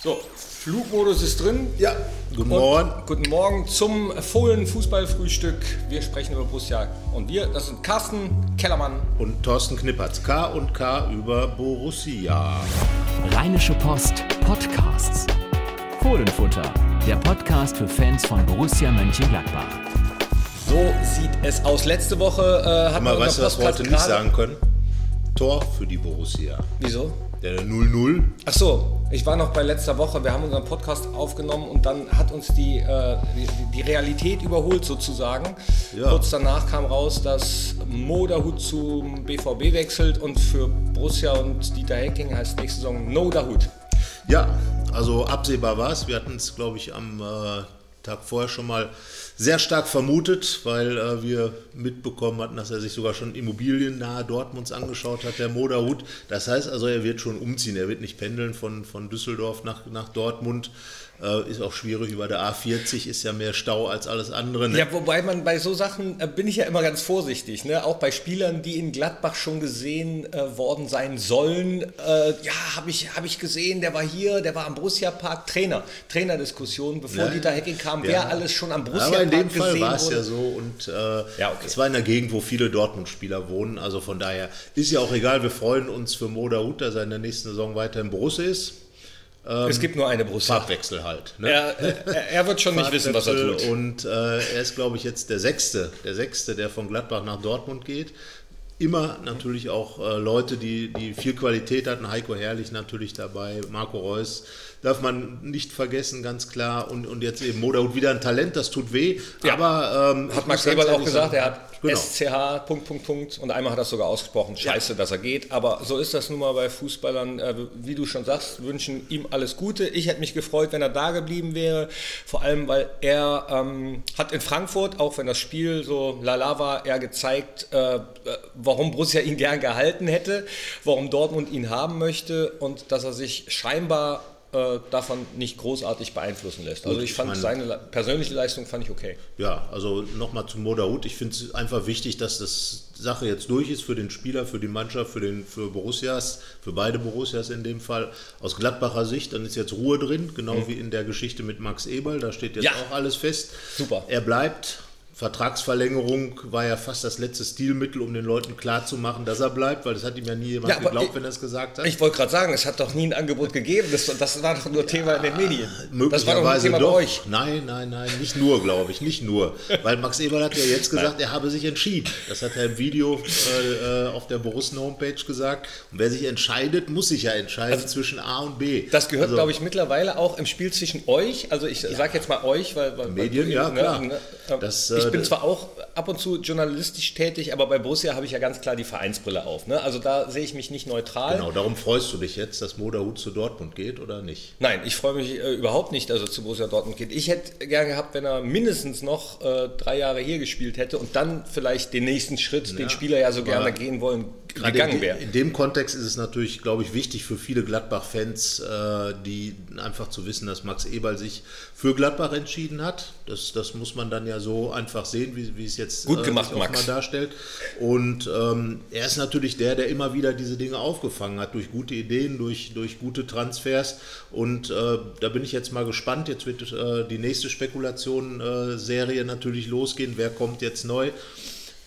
So, Flugmodus ist drin. Ja, guten Morgen. Und guten Morgen zum Fohlen-Fußballfrühstück. Wir sprechen über Borussia. Und wir, das sind Carsten Kellermann. Und Thorsten Knippertz. K und K über Borussia. Rheinische Post Podcasts. Fohlenfutter, der Podcast für Fans von Borussia Mönchengladbach. So sieht es aus. Letzte Woche äh, haben Aber wir weißt du, was wir heute nicht sagen können? Tor für die Borussia. Wieso? Der 0-0. Ach so, ich war noch bei letzter Woche. Wir haben unseren Podcast aufgenommen und dann hat uns die, äh, die, die Realität überholt sozusagen. Ja. Kurz danach kam raus, dass Moderhut zum BVB wechselt und für Borussia und Dieter Hecking heißt nächste Saison No Dahut. Ja, also absehbar war es. Wir hatten es, glaube ich, am äh, Tag vorher schon mal sehr stark vermutet, weil äh, wir mitbekommen hatten, dass er sich sogar schon Immobilien nahe Dortmunds angeschaut hat, der Moderhut. Das heißt also, er wird schon umziehen. Er wird nicht pendeln von, von Düsseldorf nach, nach Dortmund. Äh, ist auch schwierig über der A40, ist ja mehr Stau als alles andere. Ne? Ja, wobei man bei so Sachen äh, bin ich ja immer ganz vorsichtig. Ne? Auch bei Spielern, die in Gladbach schon gesehen äh, worden sein sollen. Äh, ja, habe ich, hab ich gesehen, der war hier, der war am Borussia Park Trainer. Trainerdiskussion, bevor Ja, Dieter Hecking kam, ja. wer alles schon am Borussia Aber in Park dem Fall gesehen war es ja so und äh, Ja, okay. es war in der Gegend, wo viele Dortmund-Spieler wohnen. Also von daher ist ja auch egal. Wir freuen uns für Moda Hut, dass er in der nächsten Saison weiter im Borussia ist. Es gibt nur eine Borussia. Farbwechsel halt. Ne? Er, er, er wird schon nicht wissen, was er tut. Und äh, er ist, glaube ich, jetzt der Sechste, der Sechste, der von Gladbach nach Dortmund geht. Immer natürlich auch äh, Leute, die, die viel Qualität hatten. Heiko Herrlich natürlich dabei, Marco Reus darf man nicht vergessen, ganz klar. Und, und jetzt eben Moderhut wieder ein Talent, das tut weh. Ja. Aber ähm, Hat Max Eberl auch gesagt, sagen, er hat genau. SCH, Punkt, Punkt, Punkt. Und einmal hat er es sogar ausgesprochen, scheiße, dass er geht. Aber so ist das nun mal bei Fußballern. Äh, Wie du schon sagst, wünschen ihm alles Gute. Ich hätte mich gefreut, wenn er da geblieben wäre. Vor allem, weil er ähm, hat in Frankfurt, auch wenn das Spiel so lala war, er gezeigt, äh, warum Borussia ihn gern gehalten hätte, warum Dortmund ihn haben möchte und dass er sich scheinbar äh, davon nicht großartig beeinflussen lässt. Also Gut, ich ich fand meine- seine persönliche Leistung fand ich okay. Ja, also nochmal zum Moderhut. Ich finde es einfach wichtig, dass das Sache jetzt durch ist für den Spieler, für die Mannschaft, für, den, für Borussias, für beide Borussias in dem Fall. Aus Gladbacher Sicht, dann ist jetzt Ruhe drin, genau wie in der Geschichte mit Max Eberl. Da steht jetzt Ja. auch alles fest. Super. Er bleibt. Vertragsverlängerung war ja fast das letzte Stilmittel, um den Leuten klarzumachen, dass er bleibt, weil das hat ihm ja nie jemand Ja, geglaubt, ich- wenn er es gesagt hat. Ich wollte gerade sagen, es hat doch nie ein Angebot gegeben. Das, das war doch nur Thema in den Medien. Das doch Möglicherweise Thema doch. bei euch. Nein, nein, nein, nicht nur, glaube ich, nicht nur. Weil Max Eberl hat ja jetzt gesagt, er habe sich entschieden. Das hat er im Video äh, äh, auf der Borussen-Homepage gesagt. Und wer sich entscheidet, muss sich ja entscheiden zwischen A und B. Also Das gehört, Also, glaube ich, mittlerweile auch im Spiel zwischen euch. Also ich sage jetzt mal euch, weil, weil Medien, weil, ja, klar. ähm, Das, ich äh, bin zwar auch ab und zu journalistisch tätig, aber bei Borussia habe ich ja ganz klar die Vereinsbrille auf. Ne? Also da sehe ich mich nicht neutral. Genau, darum freust du dich jetzt, dass Moderhut zu Dortmund geht oder nicht? Nein, ich freue mich äh, überhaupt nicht, dass er zu Borussia Dortmund geht. Ich hätte gern gehabt, wenn er mindestens noch äh, drei Jahre hier gespielt hätte und dann vielleicht den nächsten Schritt, den Spieler ja so gerne gehen wollen, Gerade gegangen in, wäre. in dem Kontext ist es natürlich, glaube ich, wichtig für viele Gladbach-Fans, äh, die einfach zu wissen, dass Max Eberl sich für Gladbach entschieden hat. Das, das muss man dann ja so einfach sehen, wie, wie es jetzt Gut gemacht, sich auch Max. mal darstellt. Und ähm, er ist natürlich der, der immer wieder diese Dinge aufgefangen hat, durch gute Ideen, durch, durch gute Transfers. Und äh, da bin ich jetzt mal gespannt. Jetzt wird äh, die nächste Spekulation-Serie natürlich losgehen. Wer kommt jetzt neu?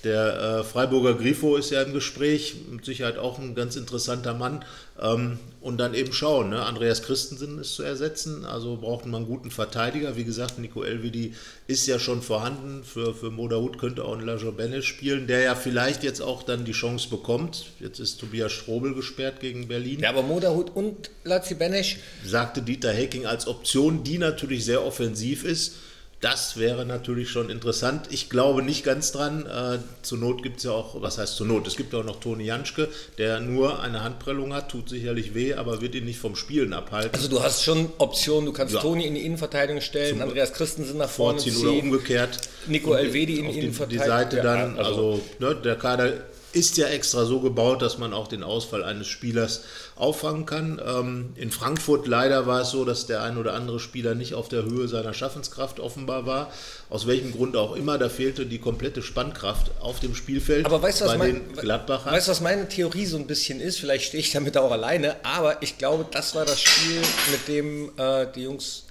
Der äh, Freiburger Grifo ist ja im Gespräch, mit Sicherheit auch ein ganz interessanter Mann. Ähm, und dann eben schauen, ne? Andreas Christensen ist zu ersetzen, also braucht man einen guten Verteidiger. Wie gesagt, Nico Elvedi ist ja schon vorhanden. Für, für Moderhut könnte auch ein Lajo Benes spielen, der ja vielleicht jetzt auch dann die Chance bekommt. Jetzt ist Tobias Strobel gesperrt gegen Berlin. Ja, aber Moderhut und Lazzi Benesch, Sagte Dieter Hecking als Option, die natürlich sehr offensiv ist. Das wäre natürlich schon interessant. Ich glaube nicht ganz dran. Äh, zur Not gibt es ja auch, was heißt zur Not? Es gibt ja auch noch Toni Janschke, der nur eine Handprellung hat, tut sicherlich weh, aber wird ihn nicht vom Spielen abhalten. Also du hast schon Optionen, du kannst Ja. Toni in die Innenverteidigung stellen, Andreas Christensen nach vorne vorziehen oder ziehen, umgekehrt. Nico Elvedi in die die, die Innenverteidigung. Seite Ja, dann, also- also, ne, der Kader ist ja extra so gebaut, dass man auch den Ausfall eines Spielers auffangen kann. Ähm, in Frankfurt leider war es so, dass der ein oder andere Spieler nicht auf der Höhe seiner Schaffenskraft offenbar war. Aus welchem Grund auch immer, da fehlte die komplette Spannkraft auf dem Spielfeld. Aber weißt du, was, mein, weißt, was meine Theorie so ein bisschen ist? Vielleicht stehe ich damit auch alleine, aber ich glaube, das war das Spiel, mit dem äh, die Jungs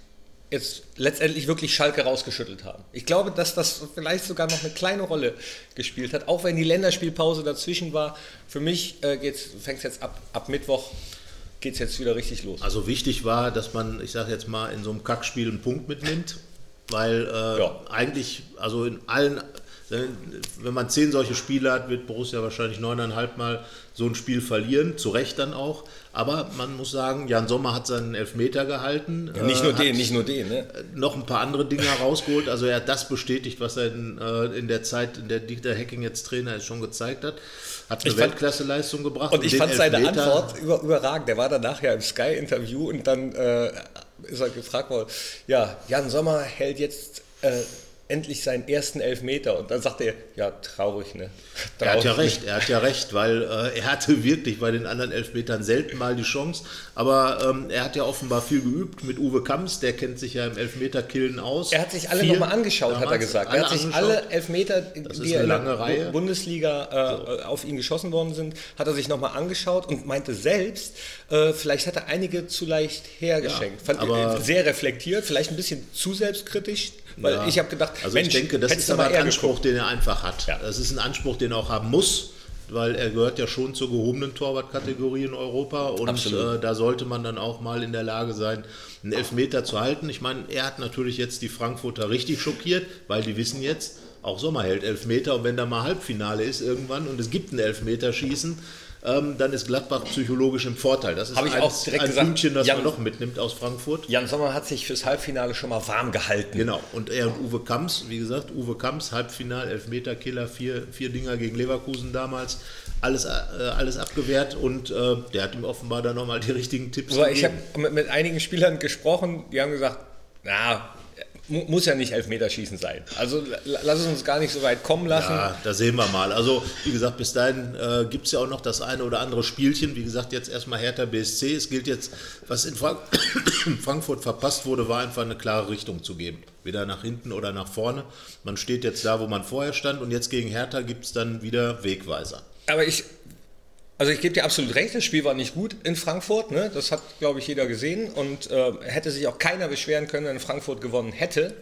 jetzt letztendlich wirklich Schalke rausgeschüttelt haben. Ich glaube, dass das vielleicht sogar noch eine kleine Rolle gespielt hat, auch wenn die Länderspielpause dazwischen war. Für mich äh, fängt es jetzt ab, ab Mittwoch geht es jetzt wieder richtig los. Also wichtig war, dass man, ich sage jetzt mal, in so einem Kackspiel einen Punkt mitnimmt, weil äh, Ja. eigentlich, also in allen, wenn man zehn solche Spiele hat, wird Borussia wahrscheinlich neuneinhalb Mal so ein Spiel verlieren, zu Recht dann auch. Aber man muss sagen, Jan Sommer hat seinen Elfmeter gehalten. Ja, nicht äh, nur hat den, nicht nur den. Ne? noch ein paar andere Dinge rausgeholt. Also er hat das bestätigt, was er in, äh, in der Zeit, in der Dieter Hecking jetzt Trainer ist, schon gezeigt hat. Hat eine Weltklasse-Leistung gebracht. Und ich fand seine Elfmeter- Antwort über, überragend. Der war danach ja im Sky-Interview und dann äh, ist er gefragt worden, ja, Jan Sommer hält jetzt äh, endlich seinen ersten Elfmeter. Und dann sagt er, ja, traurig, ne? Er hat ja Traurig. recht, er hat ja recht, weil äh, er hatte wirklich bei den anderen Elfmetern selten mal die Chance. Aber ähm, er hat ja offenbar viel geübt mit Uwe Kamps, der kennt sich ja im Elfmeterkillen aus. Er hat sich alle nochmal angeschaut, hat er gesagt. Er hat sich angeschaut. alle Elfmeter, die in der. Bundesliga äh, auf ihn geschossen worden sind, hat er sich nochmal angeschaut und meinte selbst, äh, vielleicht hat er einige zu leicht hergeschenkt. Ja, Fand aber- sehr reflektiert, vielleicht ein bisschen zu selbstkritisch, weil Ja. ich habe gedacht, also Mensch, ich denke, das ist aber ein Anspruch, geguckt. den er einfach hat. Ja. Das ist ein Anspruch, den er auch haben muss, weil er gehört ja schon zur gehobenen Torwartkategorie in Europa und äh, da sollte man dann auch mal in der Lage sein, einen Elfmeter zu halten. Ich meine, er hat natürlich jetzt die Frankfurter richtig schockiert, weil die wissen jetzt, auch Sommer hält Elfmeter und wenn da mal Halbfinale ist irgendwann und es gibt ein Elfmeterschießen, ähm, dann ist Gladbach psychologisch im Vorteil. Das ist Hab ich ein, auch direkt ein gesagt, Pünktchen, das Jan- man noch mitnimmt aus Frankfurt. Jan Sommer hat sich fürs Halbfinale schon mal warm gehalten. Genau, und er und Uwe Kamps, wie gesagt, Uwe Kamps, Halbfinal, Elfmeterkiller, vier, vier Dinger gegen Leverkusen damals, alles, äh, alles abgewehrt und äh, der hat ihm offenbar dann nochmal die richtigen Tipps Aber ich habe gegeben. mit, mit einigen Spielern gesprochen, die haben gesagt, na, muss ja nicht Elfmeterschießen sein. Also la- lass es uns gar nicht so weit kommen lassen. Ja, da sehen wir mal. Also, wie gesagt, bis dahin äh, gibt es ja auch noch das eine oder andere Spielchen. Wie gesagt, jetzt erstmal Hertha BSC. Es gilt jetzt, was in Frank Frankfurt verpasst wurde, war einfach eine klare Richtung zu geben. Weder nach hinten oder nach vorne. Man steht jetzt da, wo man vorher stand und jetzt gegen Hertha gibt es dann wieder Wegweiser. Aber ich, also ich gebe dir absolut recht, das Spiel war nicht gut in Frankfurt. Ne? Das hat, glaube ich, jeder gesehen und äh, hätte sich auch keiner beschweren können, wenn Frankfurt gewonnen hätte.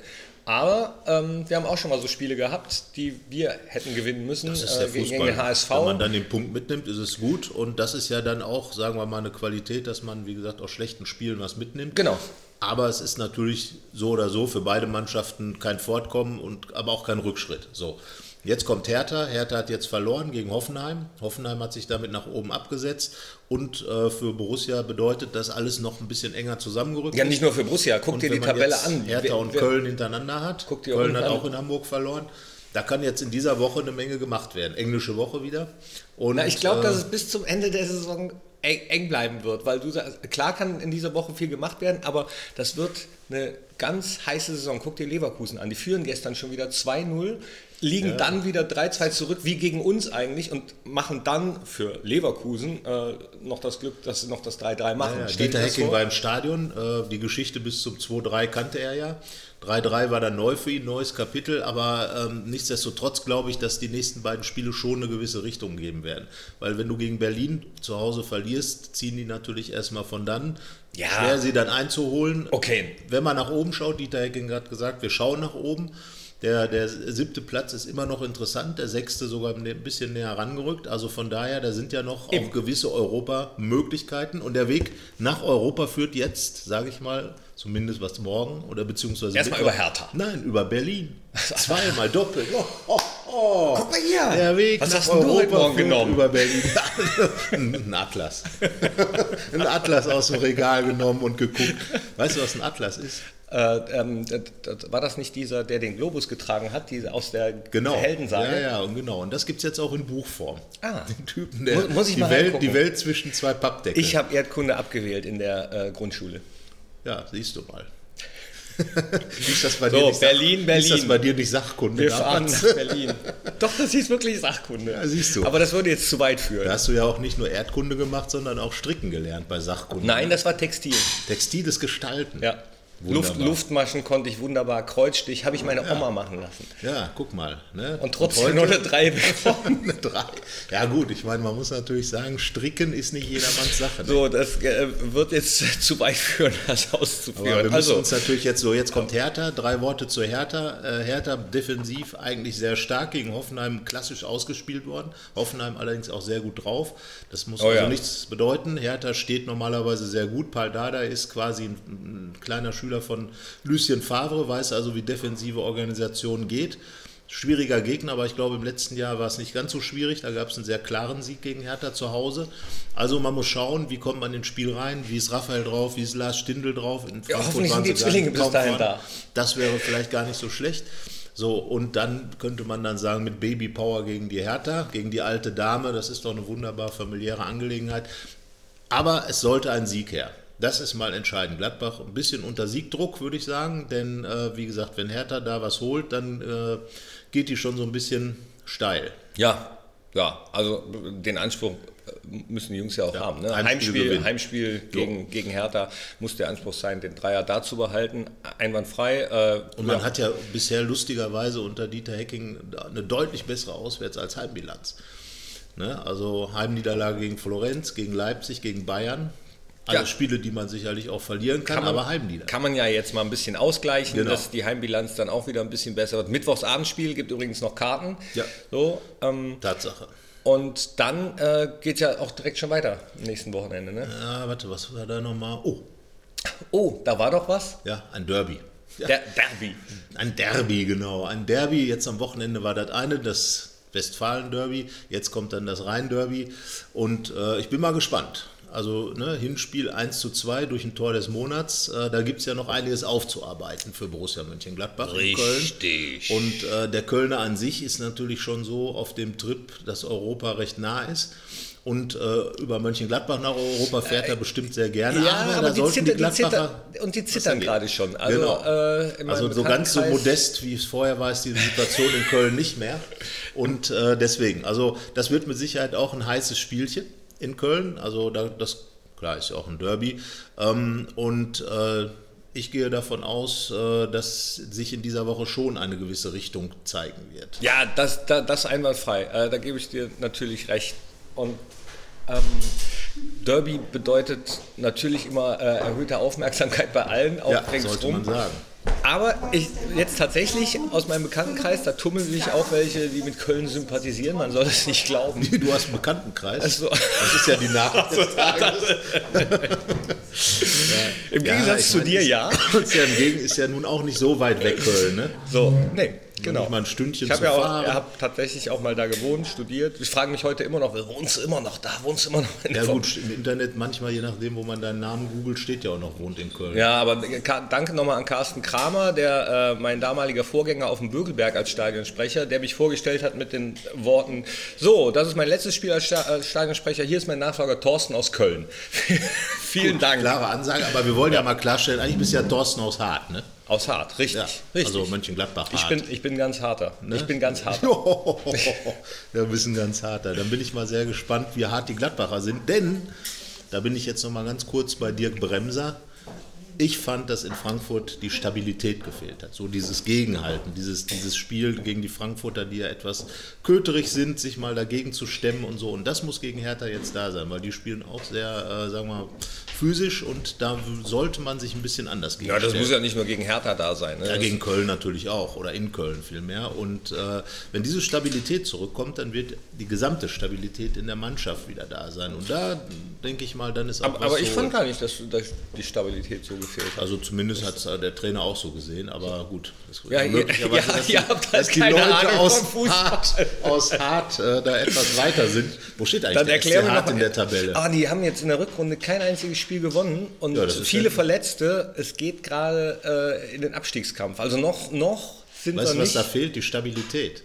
Aber ähm, wir haben auch schon mal so Spiele gehabt, die wir hätten gewinnen müssen Das ist äh, der gegen Fußball. den HSV. Wenn man dann den Punkt mitnimmt, ist es gut. Und das ist ja dann auch, sagen wir mal, eine Qualität, dass man, wie gesagt, aus schlechten Spielen was mitnimmt. Genau. Aber es ist natürlich so oder so für beide Mannschaften kein Fortkommen und aber auch kein Rückschritt. So. Jetzt kommt Hertha. Hertha hat jetzt verloren gegen Hoffenheim. Hoffenheim hat sich damit nach oben abgesetzt. Und äh, für Borussia bedeutet das alles noch ein bisschen enger zusammengerückt. ja, nicht nur für Borussia. Guck Und dir die Tabelle an. Hertha und wer- Köln hintereinander hat. Guck dir Köln hat an. auch in Hamburg verloren. Da kann jetzt in dieser Woche eine Menge gemacht werden. Englische Woche wieder. Und, Na, ich glaube, äh, dass es bis zum Ende der Saison eng, eng bleiben wird, weil du sagst, klar kann in dieser Woche viel gemacht werden, aber das wird eine ganz heiße Saison. Guck dir Leverkusen an. Die führen gestern schon wieder 2-0, liegen dann wieder 3-2 zurück, wie gegen uns eigentlich, und machen dann für Leverkusen äh, noch das Glück, dass sie noch das 3-3 machen. Ja, dir Dieter Hecking war im Stadion. Äh, die Geschichte bis zum 2-3 kannte er ja. 3-3 war dann neu für ihn, neues Kapitel. Aber ähm, nichtsdestotrotz glaube ich, dass die nächsten beiden Spiele schon eine gewisse Richtung geben werden. Weil wenn du gegen Berlin zu Hause verlierst, ziehen die natürlich erstmal von dann. Ja. Schwer sie dann einzuholen. Okay. Wenn man nach oben schaut, Dieter Hecking hat gesagt, wir schauen nach oben. Der, der siebte Platz ist immer noch interessant, der sechste sogar ein bisschen näher rangerückt. Also von daher, da sind ja noch Eben. auch gewisse Europa-Möglichkeiten. Und der Weg nach Europa führt jetzt, sage ich mal, zumindest was morgen oder beziehungsweise. Erstmal über Hertha. Nein, über Berlin. Zweimal doppelt. Oh, oh, oh. Guck mal hier. Der Weg Was hast denn du Europa heute Morgen genommen? über Berlin. ein Atlas. ein Atlas aus dem Regal genommen und geguckt. Weißt du, was ein Atlas ist? Äh, ähm, das, das, war das nicht dieser, der den Globus getragen hat, die aus der Genau. Heldensage? Ja, ja, und genau. Und das gibt es jetzt auch in Buchform. Ah. Den Typen, der Muss- muss ich die, mal Welt, reingucken. die Welt zwischen zwei Pappdeckeln. Ich habe Erdkunde abgewählt in der äh, Grundschule. ja, siehst du mal. Ist das bei So, dir nicht Berlin, Sach- Ist das Berlin. bei dir nicht Sachkunde? Wir fahren nach Berlin. Doch, das hieß wirklich Sachkunde. Ja, siehst du. Aber das würde jetzt zu weit führen. Da hast du ja auch nicht nur Erdkunde gemacht, sondern auch Stricken gelernt bei Sachkunde. Nein, das war Textil. Textiles Gestalten. Ja. Luft. Luftmaschen konnte ich wunderbar. Kreuzstich habe ich meine Oma machen lassen. Ja, guck mal. Ne? Und trotzdem nur eine 3 bekommen. Eine Drei. Ja gut, ich meine, man muss natürlich sagen, Stricken ist nicht jedermanns Sache. Ne? So, das äh, wird jetzt zu weit führen, das Aber auszuführen. wir müssen also, uns natürlich jetzt so, jetzt kommt Hertha, drei Worte zu Hertha. Äh, Hertha defensiv eigentlich sehr stark gegen Hoffenheim klassisch ausgespielt worden. Hoffenheim allerdings auch sehr gut drauf. Das muss Oh also ja. nichts bedeuten. Hertha steht normalerweise sehr gut. Paul Dada ist quasi ein, ein kleiner Schüler von Lucien Favre, weiß also, wie defensive Organisation geht. Schwieriger Gegner, aber ich glaube, im letzten Jahr war es nicht ganz so schwierig. Da gab es einen sehr klaren Sieg gegen Hertha zu Hause. Also man muss schauen, wie kommt man ins Spiel rein, wie ist Raphael drauf, wie ist Lars Stindl drauf. In Ja, hoffentlich waren sind die Zwillinge bis dahin da. Das wäre vielleicht gar nicht so schlecht. So, und dann könnte man dann sagen, mit Baby Power gegen die Hertha, gegen die alte Dame, das ist doch eine wunderbar familiäre Angelegenheit. Aber es sollte ein Sieg her. Das ist mal entscheidend. Gladbach ein bisschen unter Siegdruck, würde ich sagen, denn äh, wie gesagt, wenn Hertha da was holt, dann äh, geht die schon so ein bisschen steil. ja, ja, also den Anspruch äh, müssen die Jungs ja auch haben. Ne? Heimspiel Heimspiel, gewinnen. Heimspiel gegen, gegen Hertha muss der Anspruch sein, den Dreier da zu behalten. Einwandfrei. Äh, Und man hat ja bisher lustigerweise unter Dieter Hecking eine deutlich bessere Auswärts- als Heimbilanz. Ne? Also Heimniederlage gegen Florenz, gegen Leipzig, gegen Bayern. Alle Ja. Spiele, die man sicherlich auch verlieren kann, aber Heimniederlage. Kann man ja jetzt mal ein bisschen ausgleichen, Genau. dass die Heimbilanz dann auch wieder ein bisschen besser wird. Mittwochsabendspiel gibt übrigens noch Karten. Ja. So, ähm, Tatsache. und dann äh, geht ja auch direkt schon weiter am nächsten Wochenende. Ne? Ja, warte, was war da nochmal? Oh, Oh, da war doch was. ja, ein Derby. Ja, Der Derby. ein Derby, genau. Ein Derby. Jetzt am Wochenende war das eine, das Westfalen-Derby. Jetzt kommt dann das Rhein-Derby. Und äh, ich bin mal gespannt. Also ne, Hinspiel 1 zu 2 durch ein Tor des Monats. Äh, da gibt es ja noch einiges aufzuarbeiten für Borussia Mönchengladbach in Köln. Richtig. Und äh, der Kölner an sich ist natürlich schon so auf dem Trip, dass Europa recht nah ist. Und äh, über Mönchengladbach nach Europa fährt er bestimmt sehr gerne. Ja, aber, aber, da die, zitter, die die zittern, Gladbacher und die zittern gerade schon. Also, Genau. äh, Also so ganz so modest, wie es vorher war, ist die Situation in Köln nicht mehr. Und äh, deswegen, also das wird mit Sicherheit auch ein heißes Spielchen in Köln. Also da, das, klar, ist ja auch ein Derby. Ähm, und äh, ich gehe davon aus, äh, dass sich in dieser Woche schon eine gewisse Richtung zeigen wird. Ja, das, das, das einwandfrei. Äh, da gebe ich dir natürlich recht. Und ähm, Derby bedeutet natürlich immer äh, erhöhte Aufmerksamkeit bei allen, auch Ja, sollte man ringsrum. sagen. Aber ich, jetzt tatsächlich aus meinem Bekanntenkreis, da tummeln sich auch welche, die mit Köln sympathisieren. Man soll es nicht glauben. Du hast einen Bekanntenkreis. Also- das ist ja die Nachricht des Tages. Im Ja, Gegensatz ich zu meine, dir, ja. Ist ja, ist ja nun auch nicht so weit weg, Köln. Ne? So, nee, genau. Nicht mal ein Stündchen ich habe zu ja auch, fahren. ich hab tatsächlich auch mal da gewohnt, studiert. Ich frage mich heute immer noch, wohnst du immer noch da? Wohnst du immer noch in Ja Vor- gut, im Internet manchmal, je nachdem, wo man deinen Namen googelt, steht ja auch noch, wohnt in Köln. Ja, aber Ka- danke nochmal an Carsten Kramer, der äh, mein damaliger Vorgänger auf dem Bögelberg als Stadionsprecher, der mich vorgestellt hat mit den Worten: So, das ist mein letztes Spiel als Sta als Stadionsprecher. Hier ist mein Nachfolger Thorsten aus Köln. Vielen Dank. Klare Ansage, aber wir wollen ja mal klarstellen, eigentlich bist du ja Thorsten aus Hart, ne? Aus Hart, richtig. Ja, richtig. also Mönchengladbach ich, Hart. bin, ich bin ganz harter. Ich bin ganz harter. bist du ein ganz harter. Dann bin ich mal sehr gespannt, wie hart die Gladbacher sind, denn da bin ich jetzt noch mal ganz kurz bei Dirk Bremser. Ich fand, dass in Frankfurt die Stabilität gefehlt hat. So dieses Gegenhalten, dieses, dieses Spiel gegen die Frankfurter, die ja etwas köterig sind, sich mal dagegen zu stemmen und so. Und das muss gegen Hertha jetzt da sein, weil die spielen auch sehr, äh, sagen wir mal, physisch und da sollte man sich ein bisschen anders Ja, gegenstellen. das muss ja nicht nur gegen Hertha da sein. Ne? Ja, gegen Köln natürlich auch oder in Köln vielmehr. Und äh, wenn diese Stabilität zurückkommt, dann wird die gesamte Stabilität in der Mannschaft wieder da sein. Und da denke ich mal, dann ist auch aber, aber ich so, fand gar nicht, dass, dass die Stabilität so gefehlt hat. also zumindest hat es der Trainer auch so gesehen, aber gut. Das Ja, möglicherweise, ja, dass die, ihr habt halt dass die Leute Ahnung aus. Hart, aus Hart äh, da etwas weiter sind. Wo steht eigentlich Dann der SC Hart in der Tabelle? Ah, die haben jetzt in der Rückrunde kein einziges Spiel gewonnen und Ja, das viele ja- Verletzte. Es geht gerade äh, in den Abstiegskampf. Also noch, noch sind weißt wir du, was nicht. da fehlt? Die Stabilität.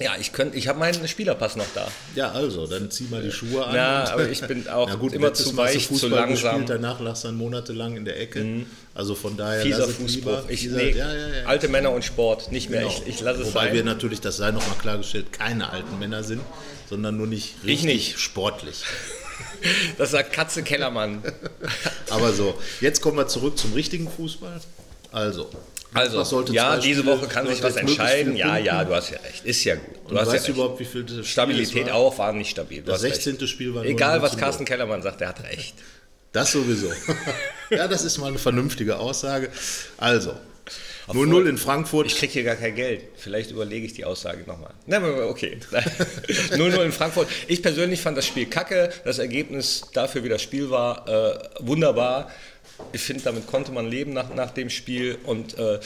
Ja, ich könnte, ich habe meinen Spielerpass noch da. Ja, also, dann zieh mal die Schuhe an. Ja, aber ich bin auch gut, immer zu weich, zu Fußball langsam. Mhm. Gespielt, danach lagst du dann monatelang in der Ecke. Also von daher Fieser lieber. Ich, Fieser- nee, ja, ja, ja. Alte Männer und Sport, nicht mehr. Genau. Ich, ich lasse es Wobei sein. wir natürlich, das sei nochmal klargestellt, keine alten Männer sind, sondern nur nicht Ich richtig nicht. sportlich. das sagt Katze Kellermann. Aber so, jetzt kommen wir zurück zum richtigen Fußball. Also, Also, ja, diese Woche kann sich was entscheiden. Ja, ja, du hast ja recht. Ist ja gut. Du Und hast weißt ja du überhaupt, wie viel das Spiel Stabilität war? auch war nicht stabil. Du Das hast recht. 16. Spiel war Egal, 0 was zu 0. Carsten Kellermann sagt, der hat recht. Das sowieso. ja, das ist mal eine vernünftige Aussage. Also, 0-0 in Frankfurt. Ich kriege hier gar kein Geld. Vielleicht überlege ich die Aussage nochmal. Na, okay. 0-0 in Frankfurt. Ich persönlich fand das Spiel kacke. Das Ergebnis dafür, wie das Spiel war, äh, wunderbar. Ich finde, damit konnte man leben nach, nach dem Spiel. Und äh,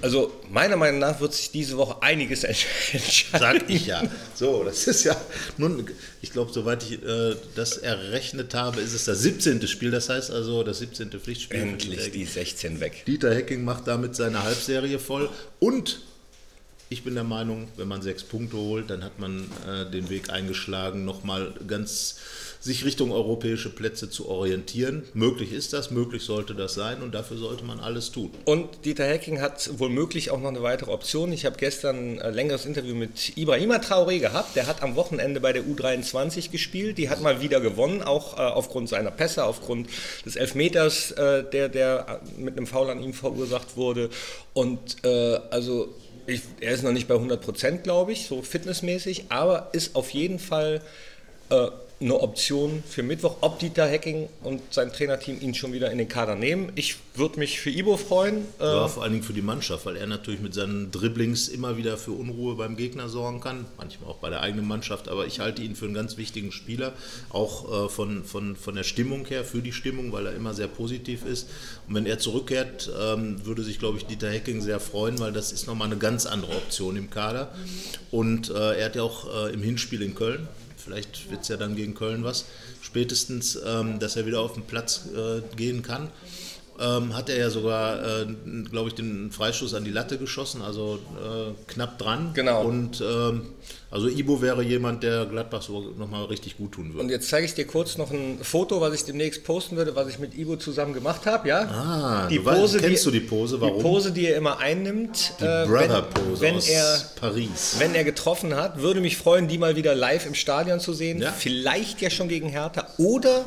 also meiner Meinung nach wird sich diese Woche einiges entsch- entscheiden. Sag ich ja. So, das ist ja nun, ich glaube, soweit ich äh, das errechnet habe, ist es das 17. Spiel. Das heißt also das 17. Pflichtspiel. Endlich die 16 weg. Dieter Hecking macht damit seine Halbserie voll. Und ich bin der Meinung, wenn man sechs Punkte holt, dann hat man äh, den Weg eingeschlagen, nochmal ganz sich Richtung europäische Plätze zu orientieren. Möglich ist das, möglich sollte das sein und dafür sollte man alles tun. Und Dieter Hecking hat womöglich auch noch eine weitere Option. Ich habe gestern ein längeres Interview mit Ibrahima Traoré gehabt. Der hat am Wochenende bei der U23 gespielt. Die hat mal wieder gewonnen, auch äh, aufgrund seiner Pässe, aufgrund des Elfmeters, äh, der, der mit einem Foul an ihm verursacht wurde. Und äh, also ich, er ist noch nicht bei 100 Prozent, glaube ich, so fitnessmäßig, aber ist auf jeden Fall äh, eine Option für Mittwoch, ob Dieter Hecking und sein Trainerteam ihn schon wieder in den Kader nehmen. Ich würde mich für Ibo freuen. Ja, vor allen Dingen für die Mannschaft, weil er natürlich mit seinen Dribblings immer wieder für Unruhe beim Gegner sorgen kann, manchmal auch bei der eigenen Mannschaft, aber ich halte ihn für einen ganz wichtigen Spieler, auch äh, von, von, von der Stimmung her, für die Stimmung, weil er immer sehr positiv ist. Und wenn er zurückkehrt, ähm, würde sich, glaube ich, Dieter Hecking sehr freuen, weil das ist nochmal eine ganz andere Option im Kader. Und äh, er hat ja auch äh, im Hinspiel in Köln, vielleicht wird es ja dann gegen Köln was, spätestens, ähm, dass er wieder auf den Platz äh, gehen kann ähm, hat er ja sogar, äh, glaube ich, den Freistoß an die Latte geschossen, also äh, knapp dran. Genau. Und ähm, also Ibo wäre jemand, der Gladbach so nochmal richtig gut tun würde. Und jetzt zeige ich dir kurz noch ein Foto, was ich demnächst posten würde, was ich mit Ivo zusammen gemacht habe. Ja? Ah, du weißt- kennst du die Pose, warum? Die Pose, die er immer einnimmt. die äh, Brother-Pose wenn, wenn aus er Paris. wenn er getroffen hat, würde mich freuen, die mal wieder live im Stadion zu sehen. Ja. Vielleicht ja schon gegen Hertha oder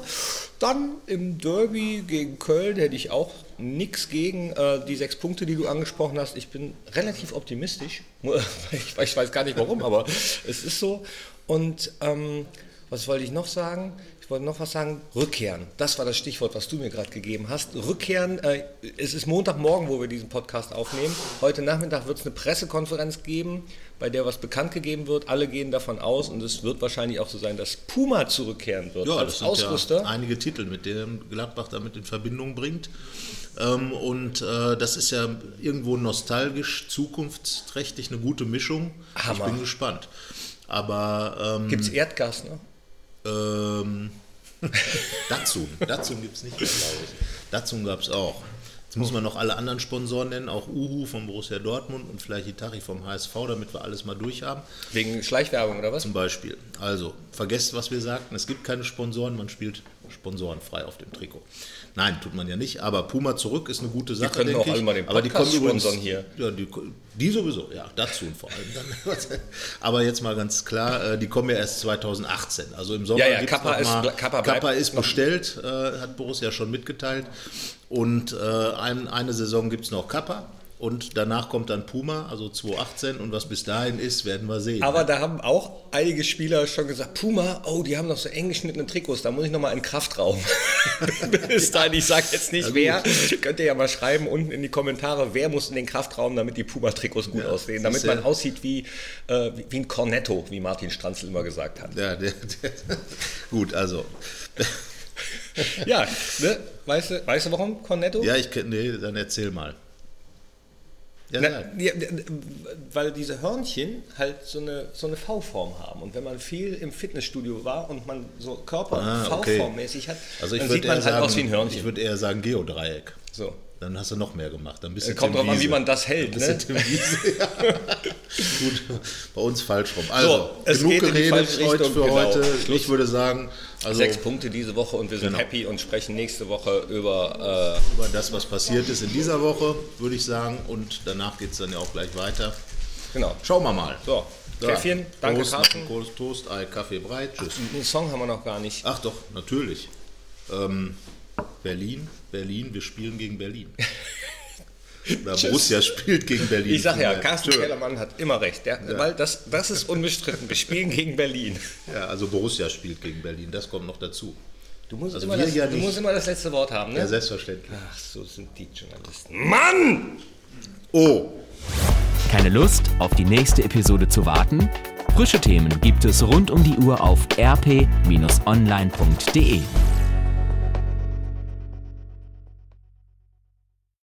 dann im Derby gegen Köln hätte ich auch nichts gegen äh, die sechs Punkte, die du angesprochen hast. Ich bin relativ optimistisch. Ich, ich weiß gar nicht warum, aber es ist so. Und ähm, was wollte ich noch sagen? Ich wollte noch was sagen. Rückkehren. Das war das Stichwort, was du mir gerade gegeben hast. Rückkehren. Äh, es ist Montagmorgen, wo wir diesen Podcast aufnehmen. Heute Nachmittag wird es eine Pressekonferenz geben, bei der was bekannt gegeben wird. Alle gehen davon aus und es wird wahrscheinlich auch so sein, dass Puma zurückkehren wird Ja, das als sind Ausrüster. ja einige Titel, mit denen Gladbach damit in Verbindung bringt. Ähm, und äh, das ist ja irgendwo nostalgisch, zukunftsträchtig, eine gute Mischung. Hammer. Ich bin gespannt. Aber ähm, Gibt es Erdgas, ne? Ähm, Datsun. Datsun gibt es nicht glaube ich. Datsun gab es auch. Jetzt muss man noch alle anderen Sponsoren nennen, auch Uhu von Borussia Dortmund und vielleicht Itari vom HSV, damit wir alles mal durchhaben. Wegen Schleichwerbung oder was? Zum Beispiel. Also, vergesst, was wir sagten. Es gibt keine Sponsoren, man spielt sponsorenfrei auf dem Trikot. Nein, tut man ja nicht. Aber Puma zurück ist eine gute Sache. können denke auch ich. alle mal den Aber die kommen übrigens, sponsern hier. Ja, die, die sowieso, ja, dazu vor allem. Dann. Aber jetzt mal ganz klar, äh, die kommen ja erst 2018. Also im Sommer Ja, ja, Kappa noch ist- mal, Kappa Kappa ist bestellt, äh, hat Borussia schon mitgeteilt. Und äh, ein, eine Saison gibt es noch Kappa. Und danach kommt dann Puma, also 2018. Und was bis dahin ist, werden wir sehen. Aber da haben auch einige Spieler schon gesagt, Puma, oh, die haben noch so eng geschnittene Trikots, da muss ich nochmal in Kraftraum. Bis dahin, ich sage jetzt nicht wer, könnt ihr ja mal schreiben unten in die Kommentare, wer muss in den Kraftraum, damit die Puma-Trikots gut aussehen, damit man aussieht wie, äh, wie, wie ein Cornetto, wie Martin Stranzl immer gesagt hat. Ja, der, der, gut, also. Ja, ne? weißt, du, weißt du warum Cornetto? Ja, ich kenne, nee, dann erzähl mal. Ja, ja, weil diese Hörnchen halt so eine, so eine V-Form haben. Und wenn man viel im Fitnessstudio war und man so Körper Ah, okay. V-Form-mäßig hat, also ich dann sieht man halt sagen, aus wie ein ich Hörnchen. würde eher sagen Geodreieck. So. Dann hast du noch mehr gemacht. Dann bist du Kommt drauf an, wie man das hält. Ne? ja. Gut, bei uns falsch rum. Also, es genug geredet heute für genau. heute. Ich würde sagen, also Sechs Punkte diese Woche und wir sind Genau. happy und sprechen nächste Woche über. über das, was passiert ist in dieser Woche, würde ich sagen. Und danach geht es dann ja auch gleich weiter. Äh, genau. Schauen wir mal. So, Käffchen, danke Prost, Carsten. Toast, Ei, Kaffee, Brei. Tschüss. Den Song haben wir noch gar nicht. Ach doch, natürlich. Ähm, Berlin, Berlin, wir spielen gegen Berlin. Oder Borussia spielt gegen Berlin. Ich sag ja, Carsten Tschö. Kellermann hat immer recht. Der, Weil das, das ist unbestritten. Wir spielen gegen Berlin. Ja, also Borussia spielt gegen Berlin, das kommt noch dazu. Du musst, Also immer, das, ja du musst immer das letzte Wort haben, ne? Ja, selbstverständlich. Ach, so sind die Journalisten. Mann! Oh, Keine Lust, auf die nächste Episode zu warten? Frische Themen gibt es rund um die Uhr auf rp-online.de.